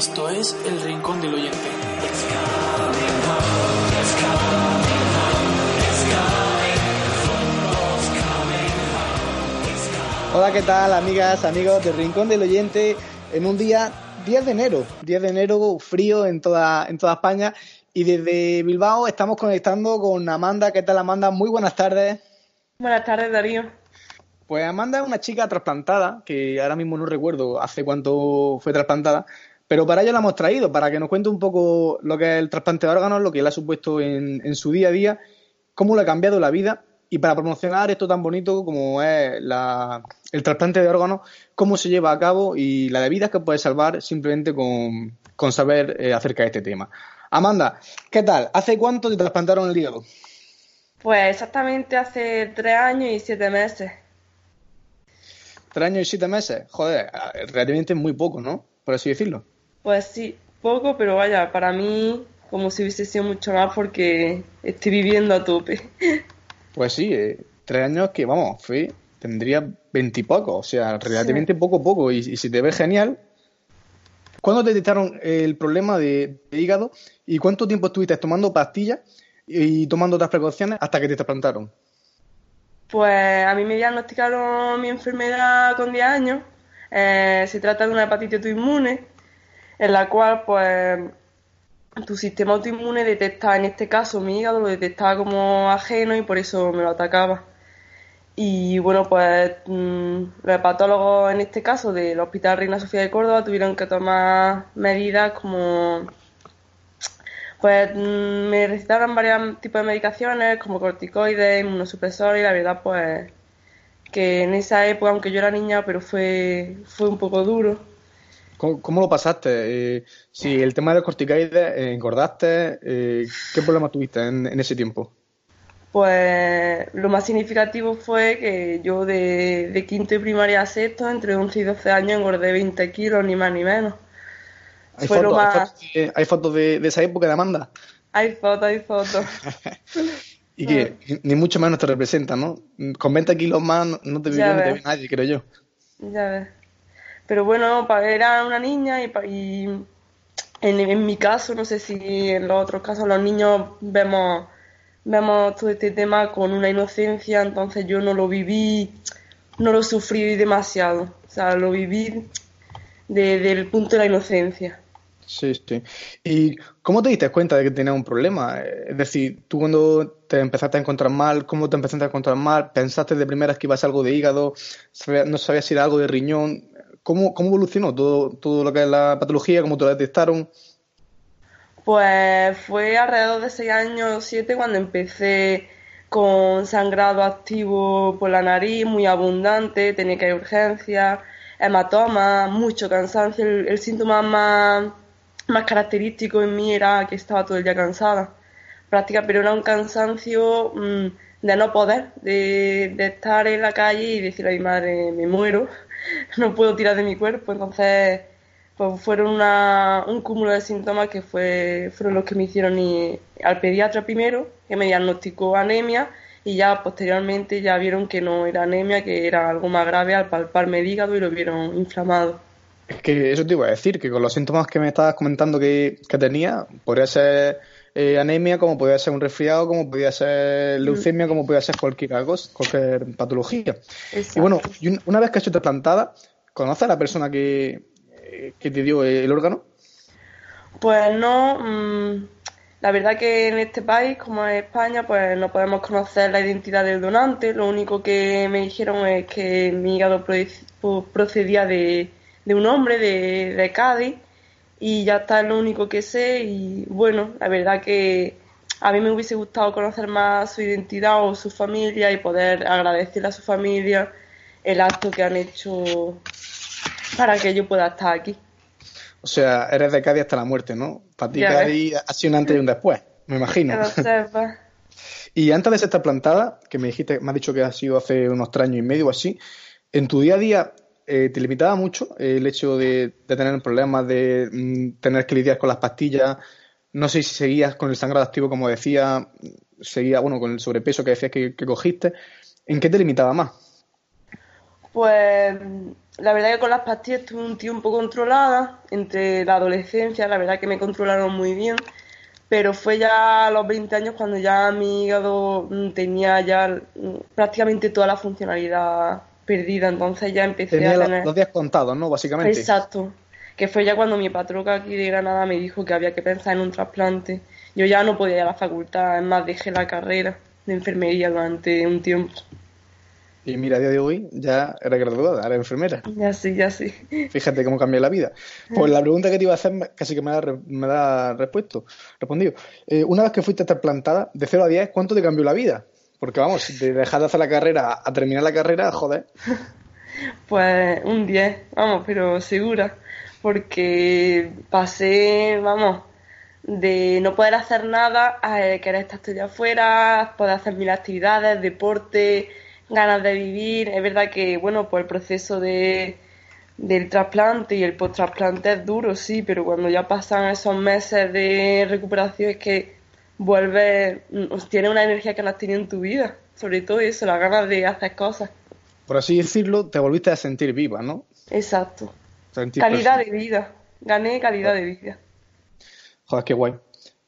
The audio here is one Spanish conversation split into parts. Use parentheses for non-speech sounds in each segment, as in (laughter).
Esto es El Rincón del Oyente. Hola, ¿qué tal, amigas, amigos del Rincón del Oyente? En un día 10 de enero, 10 de enero, frío en toda, en toda España. Y desde Bilbao estamos conectando con Amanda. ¿Qué tal, Amanda? Muy buenas tardes. Buenas tardes, Darío. Pues Amanda es una chica trasplantada, que ahora mismo no recuerdo hace cuánto fue trasplantada, pero para ello la hemos traído, para que nos cuente un poco lo que es el trasplante de órganos, lo que le ha supuesto en, en su día a día, cómo le ha cambiado la vida y para promocionar esto tan bonito como es la- el trasplante de órganos, cómo se lleva a cabo y la de vidas que puede salvar simplemente con, saber eh, acerca de este tema. Amanda, ¿qué tal? ¿Hace cuánto te trasplantaron el hígado? Pues exactamente hace tres años y siete meses. ¿Tres años y siete meses? Joder, relativamente muy poco, ¿no? Por así decirlo. Pues sí, poco, pero vaya, para mí como si hubiese sido mucho más porque estoy viviendo a tope. (laughs) Pues sí, eh, tres años que, vamos, fue, tendría veintipocos, o sea, relativamente poco poco. Y, y si te ves genial. ¿Cuándo te detectaron el problema de, de hígado y cuánto tiempo estuviste tomando pastillas y tomando otras precauciones hasta que te trasplantaron? Pues a mí me diagnosticaron mi enfermedad con 10 años. Eh, se trata de una hepatitis autoinmune, en la cual, pues, tu sistema autoinmune detecta, en este caso, mi hígado lo detectaba como ajeno y por eso me lo atacaba. Y bueno, pues mm, los hepatólogos, en este caso, del Hospital Reina Sofía de Córdoba, tuvieron que tomar medidas como pues mm, me recetaron varios tipos de medicaciones como corticoides, inmunosupresores y la verdad pues que en esa época, aunque yo era niña, pero fue, fue un poco duro. ¿Cómo, cómo lo pasaste? Eh, si el tema de los corticoides, eh, engordaste, eh, ¿qué problemas tuviste en, en ese tiempo? Pues lo más significativo fue que yo de, de quinto y primaria a sexto, entre 11 y 12 años, engordé 20 kilos, ni más ni menos. ¿Hay fotos, hay fotos de, hay fotos de- de esa época de Amanda? Hay fotos, hay fotos. (laughs) Y que ni mucho menos te representan, ¿no? Con 20 kilos más no- te, Ya no te ve nadie, creo yo. Ya ves. Pero bueno, era una niña y, y en, en mi caso, no sé si en los otros casos los niños vemos, vemos todo este tema con una inocencia, entonces yo no lo viví, no lo sufrí demasiado. O sea, lo viví desde el punto de la inocencia. Sí, sí. ¿Y cómo te diste cuenta de que tenías un problema? Es decir, tú cuando te empezaste a encontrar mal, ¿cómo te empezaste a encontrar mal? ¿Pensaste de primeras que iba a ser algo de hígado? ¿No sabías si era algo de riñón? ¿Cómo, cómo evolucionó todo, todo lo que es la patología? ¿Cómo te lo detectaron? Pues fue alrededor de 6 años o 7 cuando empecé con sangrado activo por la nariz, muy abundante, tenía que ir a urgencias, hematoma, mucho cansancio. El, el síntoma más, más característico en mí era que estaba todo el día cansada. Práctica, pero era un cansancio mm, de no poder, de, de estar en la calle y decir a mi madre, me muero, (laughs) no puedo tirar de mi cuerpo. Entonces, pues fueron una- un cúmulo de síntomas que fue, fueron los que me hicieron ir al pediatra primero, que me diagnosticó anemia, y ya posteriormente ya vieron que no era anemia, que era algo más grave al palparme el hígado y lo vieron inflamado. Es que eso te iba a decir, que con los síntomas que me estabas comentando que, que tenía, podría ser eh, anemia, como podría ser un resfriado, como podría ser leucemia, como podría ser cualquier cosa, cualquier patología. Exacto. Y bueno, una vez que has sido trasplantada, ¿conoces a la persona que, eh, que te dio el órgano? Pues no, mm, la verdad que en este país, como es España, pues no podemos conocer la identidad del donante. Lo único que me dijeron es que mi hígado pro- procedía de, de un hombre de, de Cádiz y ya está es lo único que sé y bueno, la verdad que a mí me hubiese gustado conocer más su identidad o su familia y poder agradecerle a su familia el acto que han hecho para que yo pueda estar aquí. O sea, eres de Cádiz hasta la muerte, ¿no? Para ti Cádiz ha sido un antes y un después, me imagino. y antes de ser trasplantada, que me dijiste, me has dicho que ha sido hace unos tres años y medio o así, en tu día a día eh, te limitaba mucho el hecho de, tener problemas, de mm, tener que lidiar con las pastillas. No sé si seguías con el sangrado activo, como decía, seguía, bueno, con el sobrepeso que decías que, cogiste. ¿En qué te limitaba más? Pues la verdad que con las pastillas estuve un tiempo controlada entre la adolescencia, la verdad que me controlaron muy bien, pero fue ya a los 20 años cuando ya mi hígado mm, tenía ya mm, prácticamente toda la funcionalidad perdida, entonces ya empecé a tener... los días contados, ¿no? Básicamente. Exacto, que fue ya cuando mi patroca aquí de Granada me dijo que había que pensar en un trasplante. Yo ya no podía ir a la facultad, es más, dejé la carrera de enfermería durante un tiempo. Y mira, a día de hoy ya eres graduada, eres enfermera. Ya sí, ya sí. Fíjate cómo cambia la vida. Pues la pregunta que te iba a hacer casi que me da, me da respuesto, respondido. Eh, una vez que fuiste trasplantada, de 0 a 10, ¿cuánto te cambió la vida? Porque vamos, de dejar de hacer la carrera a terminar la carrera, joder. (laughs) Pues un 10, vamos, pero segura. Porque pasé, vamos, de no poder hacer nada a querer estar estudiando afuera, poder hacer mil actividades, deporte, ganas de vivir. Es verdad que, bueno, pues el proceso de, del trasplante y el post-trasplante es duro, sí, pero cuando ya pasan esos meses de recuperación es que vuelve, mm, tiene una energía que no has tenido en tu vida. Sobre todo eso, la ganas de hacer cosas. Por así decirlo, te volviste a sentir viva, ¿no? Exacto. calidad de vida. Gané calidad de vida. Joder, qué guay.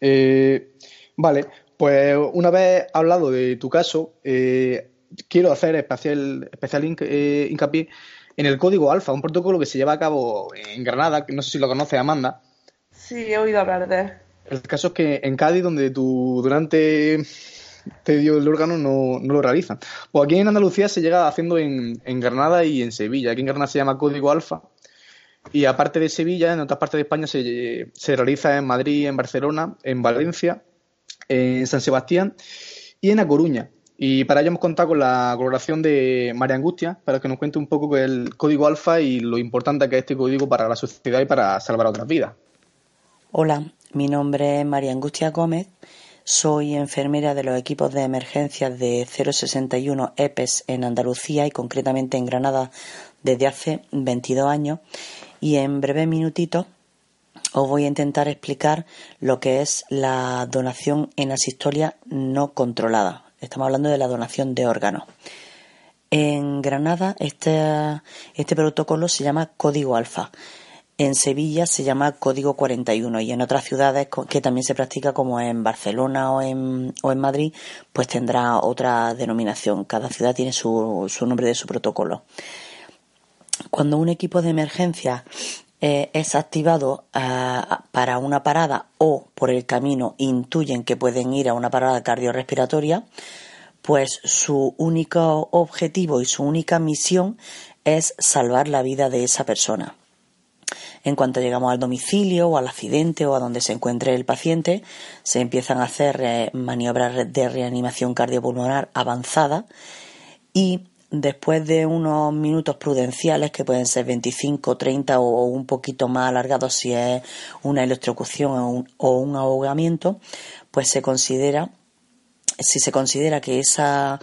Eh, vale, pues una vez hablado de tu caso, eh, quiero hacer especial, especial eh, hincapié en el código alfa, un protocolo que se lleva a cabo en Granada, que no sé si lo conoce Amanda. Sí, he oído hablar de él. El caso es que en Cádiz, donde tu durante te dio el órgano, no, lo realizan. Pues aquí en Andalucía se llega haciendo en, Granada y en Sevilla. Aquí en Granada se llama Código Alfa. Y aparte de Sevilla, en otras partes de España se, se realiza en Madrid, en Barcelona, en Valencia, en San Sebastián y en A Coruña. Y para ello hemos contado con la colaboración de María Angustia para que nos cuente un poco el código alfa y lo importante que es este código para la sociedad y para salvar otras vidas. Hola, mi nombre es María Angustia Gómez, soy enfermera de los equipos de emergencias de 061 EPES en Andalucía y concretamente en Granada desde hace 22 años y en breve minutito os voy a intentar explicar lo que es la donación en asistolia no controlada. Estamos hablando de la donación de órganos. En Granada este, este protocolo se llama Código Alfa en Sevilla se llama Código 41 y en otras ciudades que también se practica como en Barcelona o en, Madrid, pues tendrá otra denominación. Cada ciudad tiene su, su nombre de su protocolo. Cuando un equipo de emergencia eh, es activado eh, para una parada o por el camino intuyen que pueden ir a una parada cardiorrespiratoria, pues su único objetivo y su única misión es salvar la vida de esa persona. En cuanto llegamos al domicilio o al accidente o a donde se encuentre el paciente, se empiezan a hacer eh, maniobras de reanimación cardiopulmonar avanzada y después de unos minutos prudenciales, que pueden ser 25, 30 o un poquito más alargados si es una electrocución o un, ahogamiento, pues se considera, si se considera que esa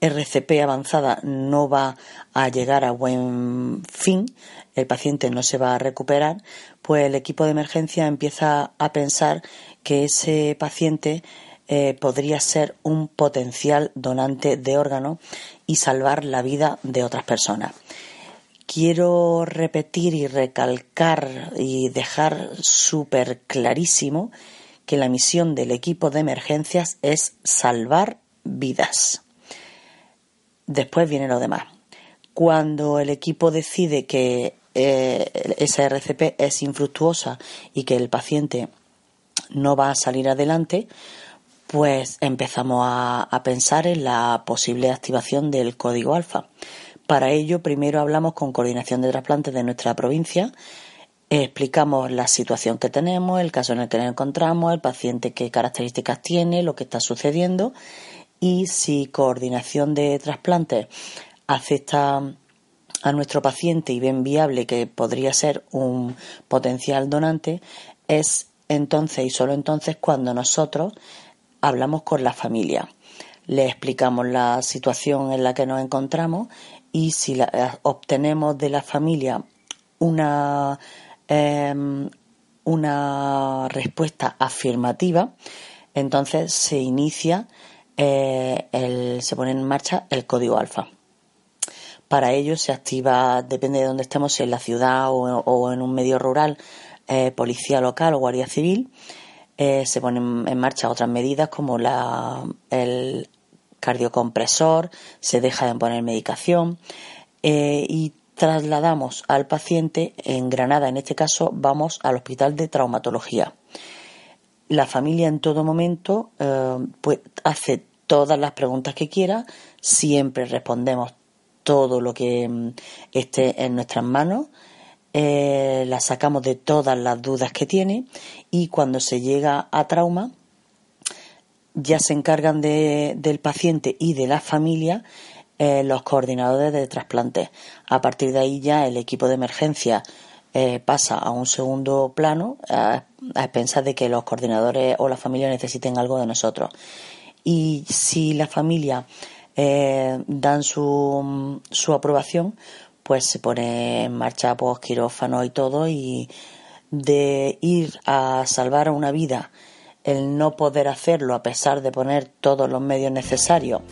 RCP avanzada no va a llegar a buen fin, el paciente no se va a recuperar, pues el equipo de emergencia empieza a pensar que ese paciente eh, podría ser un potencial donante de órgano y salvar la vida de otras personas. Quiero repetir y recalcar y dejar súper clarísimo que la misión del equipo de emergencias es salvar vidas. Después viene lo demás. Cuando el equipo decide que eh, esa RCP es infructuosa y que el paciente no va a salir adelante, pues empezamos a, pensar en la posible activación del código alfa. Para ello, primero hablamos con coordinación de trasplantes de nuestra provincia, explicamos la situación que tenemos, el caso en el que nos encontramos, el paciente qué características tiene, lo que está sucediendo y si coordinación de trasplantes acepta a nuestro paciente y ven viable que podría ser un potencial donante, es entonces y solo entonces cuando nosotros hablamos con la familia. Le explicamos la situación en la que nos encontramos y si obtenemos de la familia una Em, una respuesta afirmativa, entonces se inicia, eh, el, se pone en marcha el código alfa. Para ello se activa, depende de dónde estemos, si en la ciudad o, en un medio rural, eh, policía local o guardia civil. Eh, se ponen en marcha otras medidas como la, el cardiocompresor, se deja de poner medicación y trasladamos al paciente en Granada, en este caso vamos al hospital de traumatología. La familia en todo momento eh, pues, hace todas las preguntas que quiera, siempre respondemos todo lo que mm, esté en nuestras manos, eh, la sacamos de todas las dudas que tiene y cuando se llega a trauma ya se encargan del paciente y de la familia eh, los coordinadores de trasplante. A partir de ahí ya el equipo de emergencia eh, pasa a un segundo plano a, expensas de que los coordinadores o la familia necesiten algo de nosotros. Y si la familia eh, dan su, su aprobación, pues se pone en marcha pues, quirófano y todo y de ir a salvar una vida, el no poder hacerlo a pesar de poner todos los medios necesarios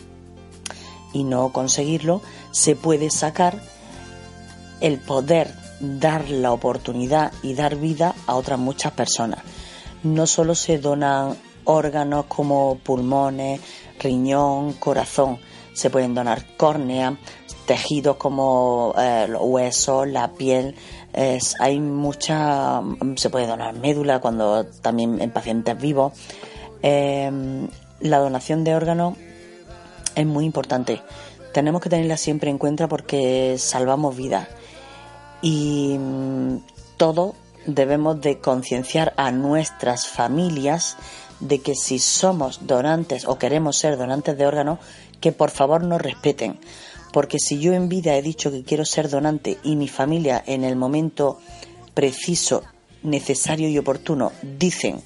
y no conseguirlo, se puede sacar el poder dar la oportunidad y dar vida a otras muchas personas. No solo se donan órganos como pulmones, riñón, corazón, se pueden donar córnea, tejidos como eh, los huesos, la piel, hay mucha, se puede donar médula cuando también en pacientes vivos. Em, la donación de órganos es muy importante. Tenemos que tenerla siempre en cuenta porque salvamos vidas. Y mm, todo debemos de concienciar a nuestras familias de que si somos donantes o queremos ser donantes de órganos, que por favor nos respeten. Porque si yo en vida he dicho que quiero ser donante y mi familia en el momento preciso, necesario y oportuno dicen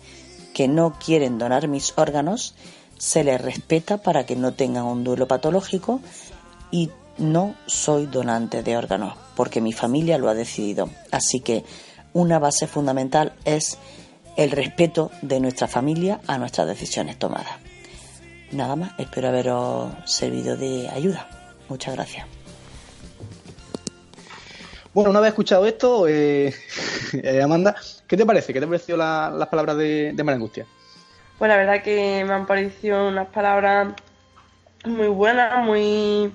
que no quieren donar mis órganos, se les respeta para que no tengan un duelo patológico y no soy donante de órganos porque mi familia lo ha decidido. Así que una base fundamental es el respeto de nuestra familia a nuestras decisiones tomadas. Nada más, espero haberos servido de ayuda. Muchas gracias. Bueno, una vez escuchado esto, eh, (laughs) eh, Amanda, ¿qué te parece? ¿Qué te pareció las palabras de, de María Angustia? Pues la verdad que me han parecido unas palabras muy buenas, muy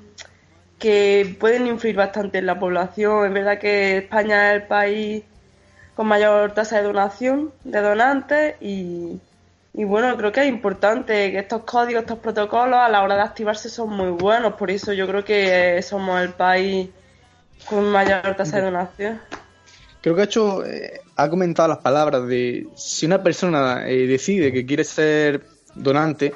que pueden influir bastante en la población. Es verdad que España es el país con mayor tasa de donación de donantes y, y bueno, creo que es importante que estos códigos, estos protocolos a la hora de activarse son muy buenos. Por eso yo creo que somos el país con mayor tasa de donación creo que ha hecho, eh, ha comentado las palabras de si una persona eh, decide que quiere ser donante,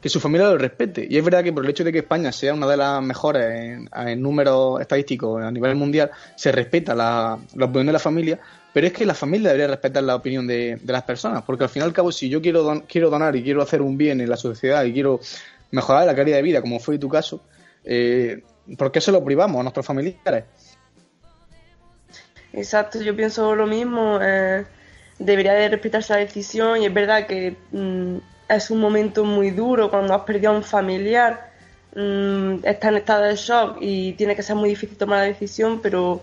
que su familia lo respete. Y es verdad que por el hecho de que España sea una de las mejores en, números estadísticos a nivel mundial, se respeta la, opinión de la familia, pero es que la familia debería respetar la opinión de, las personas, porque al fin y al cabo, si yo quiero, quiero donar y quiero hacer un bien en la sociedad y quiero mejorar la calidad de vida, como fue tu caso, eh, ¿por qué se lo privamos a nuestros familiares? Exacto, yo pienso lo mismo. Eh, debería de respetarse la decisión y es verdad que mm, es un momento muy duro cuando has perdido a un familiar, mm, está en estado de shock y tiene que ser muy difícil tomar la decisión, pero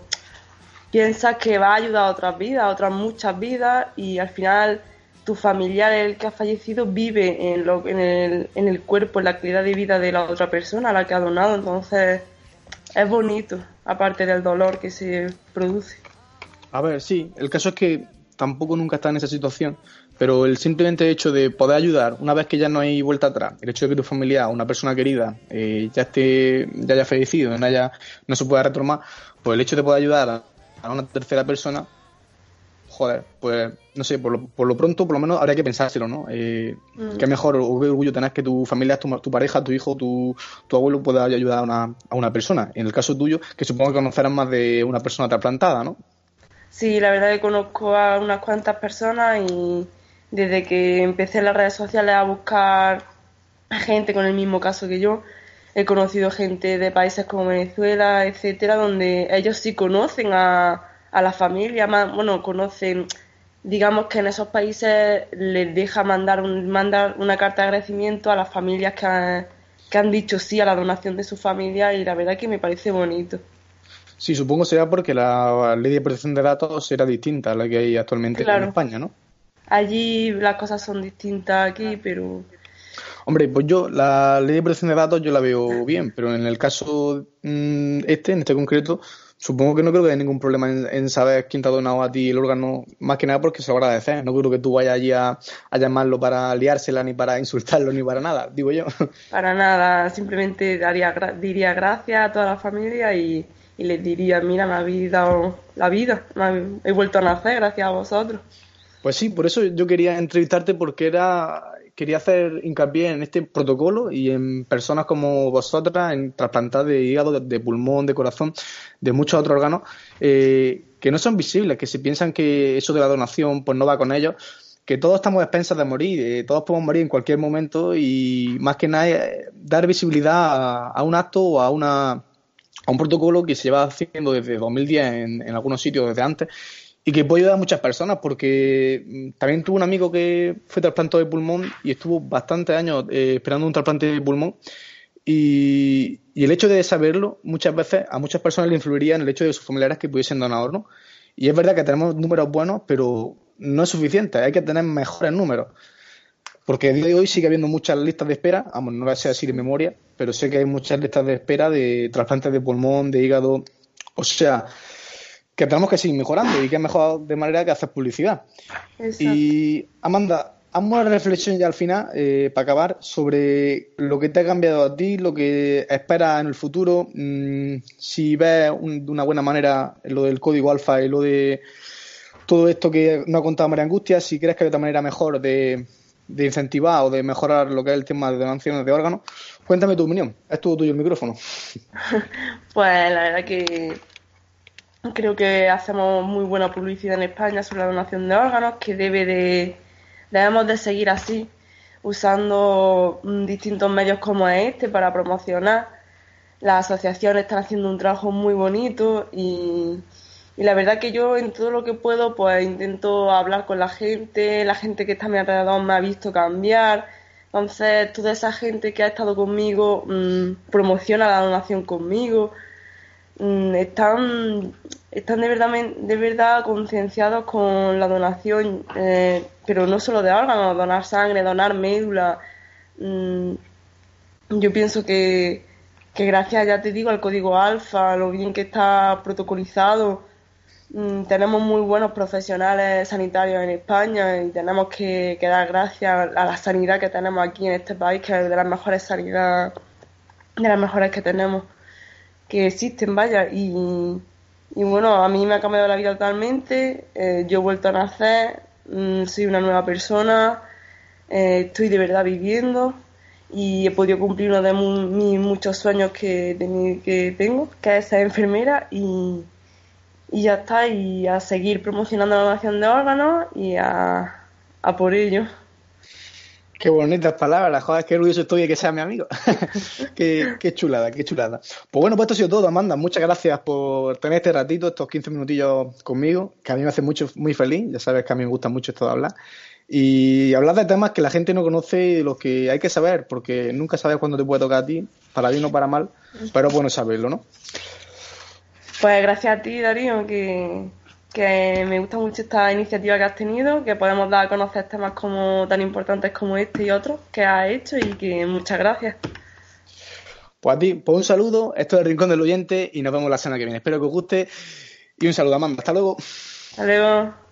piensas que va a ayudar a otras vidas, a otras muchas vidas y al final tu familiar, el que ha fallecido, vive en, lo, en, el, en el cuerpo, en la calidad de vida de la otra persona a la que ha donado, entonces es bonito, aparte del dolor que se produce. A ver, sí, el caso es que tampoco nunca está en esa situación, pero el simplemente hecho de poder ayudar, una vez que ya no hay vuelta atrás, el hecho de que tu familia, una persona querida, eh, ya esté, ya haya fallecido, no, haya, no se pueda retomar, pues el hecho de poder ayudar a una tercera persona, joder, pues no sé, por lo, por lo pronto, por lo menos habría que pensárselo, ¿no? Eh, Mm. Qué mejor o qué orgullo tener que tu familia, tu, tu pareja, tu hijo, tu, tu abuelo pueda ayudar a una, a una persona. En el caso tuyo, que supongo que conocerás más de una persona trasplantada, ¿no? Sí, la verdad que conozco a unas cuantas personas y desde que empecé en las redes sociales a buscar gente con el mismo caso que yo, he conocido gente de países como Venezuela, etcétera, donde ellos sí conocen a, a la familia, más, bueno, conocen, digamos que en esos países les deja mandar, un, mandar una carta de agradecimiento a las familias que han, que han dicho sí a la donación de su familia y la verdad que me parece bonito. Sí, supongo será porque la ley de protección de datos era distinta a la que hay actualmente Claro. en España, ¿no? Allí las cosas son distintas aquí, pero Hombre, pues yo, la ley de protección de datos yo la veo bien, pero en el caso mm, este, en este concreto, supongo que no creo que haya ningún problema en, en saber quién te ha donado a ti el órgano, más que nada porque se lo agradeces. No creo que tú vayas allí a, a llamarlo para liársela, ni para insultarlo, ni para nada, digo yo. (laughs) para nada, simplemente daría, diría gracias a toda la familia y, y les diría, mira, me habéis dado la vida, me habéis- he vuelto a nacer gracias a vosotros. Pues sí, por eso yo quería entrevistarte porque era quería hacer hincapié en este protocolo y en personas como vosotras, en trasplantar de hígado, de, pulmón, de corazón, de muchos otros órganos eh, que no son visibles, que si piensan que eso de la donación pues no va con ellos, que todos estamos expensas de morir, eh, todos podemos morir en cualquier momento y más que nada eh, dar visibilidad a, a un acto o a una a un protocolo que se lleva haciendo desde 2010 en, en algunos sitios desde antes y que puede ayudar a muchas personas porque mm, también tuve un amigo que fue trasplantado de pulmón y estuvo bastantes años eh, esperando un trasplante de pulmón. Y, el hecho de saberlo muchas veces a muchas personas le influiría en el hecho de sus familiares que pudiesen donar ¿no? y es verdad que tenemos números buenos pero no es suficiente. Hay que tener mejores números. Porque a día de hoy sigue habiendo muchas listas de espera, vamos, no las sé así de memoria, pero sé que hay muchas listas de espera de trasplantes de pulmón, de hígado, o sea, que tenemos que seguir mejorando y que es mejor de manera que hacer publicidad. Exacto. Y Amanda, hazme una reflexión ya al final, eh, para acabar, sobre lo que te ha cambiado a ti, lo que esperas en el futuro, mm, si ves un- de una buena manera lo del código alfa y lo de todo esto que nos ha contado María Angustia, si crees que hay otra manera mejor de, de incentivar o de mejorar lo que es el tema de donaciones de órganos, cuéntame tu opinión. Es todo tuyo el micrófono. (laughs) Pues la verdad que creo que hacemos muy buena publicidad en España sobre la donación de órganos, que debe de, debemos de seguir así, usando mm, distintos medios como este para promocionar. Las asociaciones están haciendo un trabajo muy bonito y, la verdad que yo en todo lo que puedo pues intento hablar con la gente, la gente que está a mi alrededor me ha visto cambiar. Entonces, toda esa gente que ha estado conmigo mm, promociona la donación conmigo. Mm, están, están de verdad, de verdad concienciados con la donación, eh, pero no solo de órganos, donar sangre, donar médula. Mm, yo pienso que, que gracias, ya te digo, al código alfa, lo bien que está protocolizado, mm, tenemos muy buenos profesionales sanitarios en España y tenemos que, que dar gracias a la sanidad que tenemos aquí en este país, que es de las mejores sanidades, de las mejores que tenemos, que existen, vaya. Y, y bueno, a mí me ha cambiado la vida totalmente, eh, yo he vuelto a nacer, mm, soy una nueva persona, eh, estoy de verdad viviendo y he podido cumplir uno de mis muchos sueños que, que tengo, que es ser enfermera y, y ya está, y a seguir promocionando la donación de órganos y a, a por ello. Qué bonitas palabras, joder, qué orgulloso estoy de que sea mi amigo. (laughs) qué, qué chulada, qué chulada. Pues bueno, pues esto ha sido todo, Amanda. Muchas gracias por tener este ratito, estos 15 minutillos conmigo, que a mí me hace mucho, muy feliz. Ya sabes que a mí me gusta mucho esto de hablar. Y hablar de temas que la gente no conoce y los que hay que saber, porque nunca sabes cuándo te puede tocar a ti, para bien o para mal, pero bueno saberlo, ¿no? Pues gracias a ti, Darío, que, que me gusta mucho esta iniciativa que has tenido, que podemos dar a conocer temas como tan importantes como este y otros que has hecho y que muchas gracias. Pues a ti, pues un saludo, esto es el Rincón del Oyente y nos vemos la semana que viene. Espero que os guste y un saludo, Amanda. Hasta luego. Hasta luego.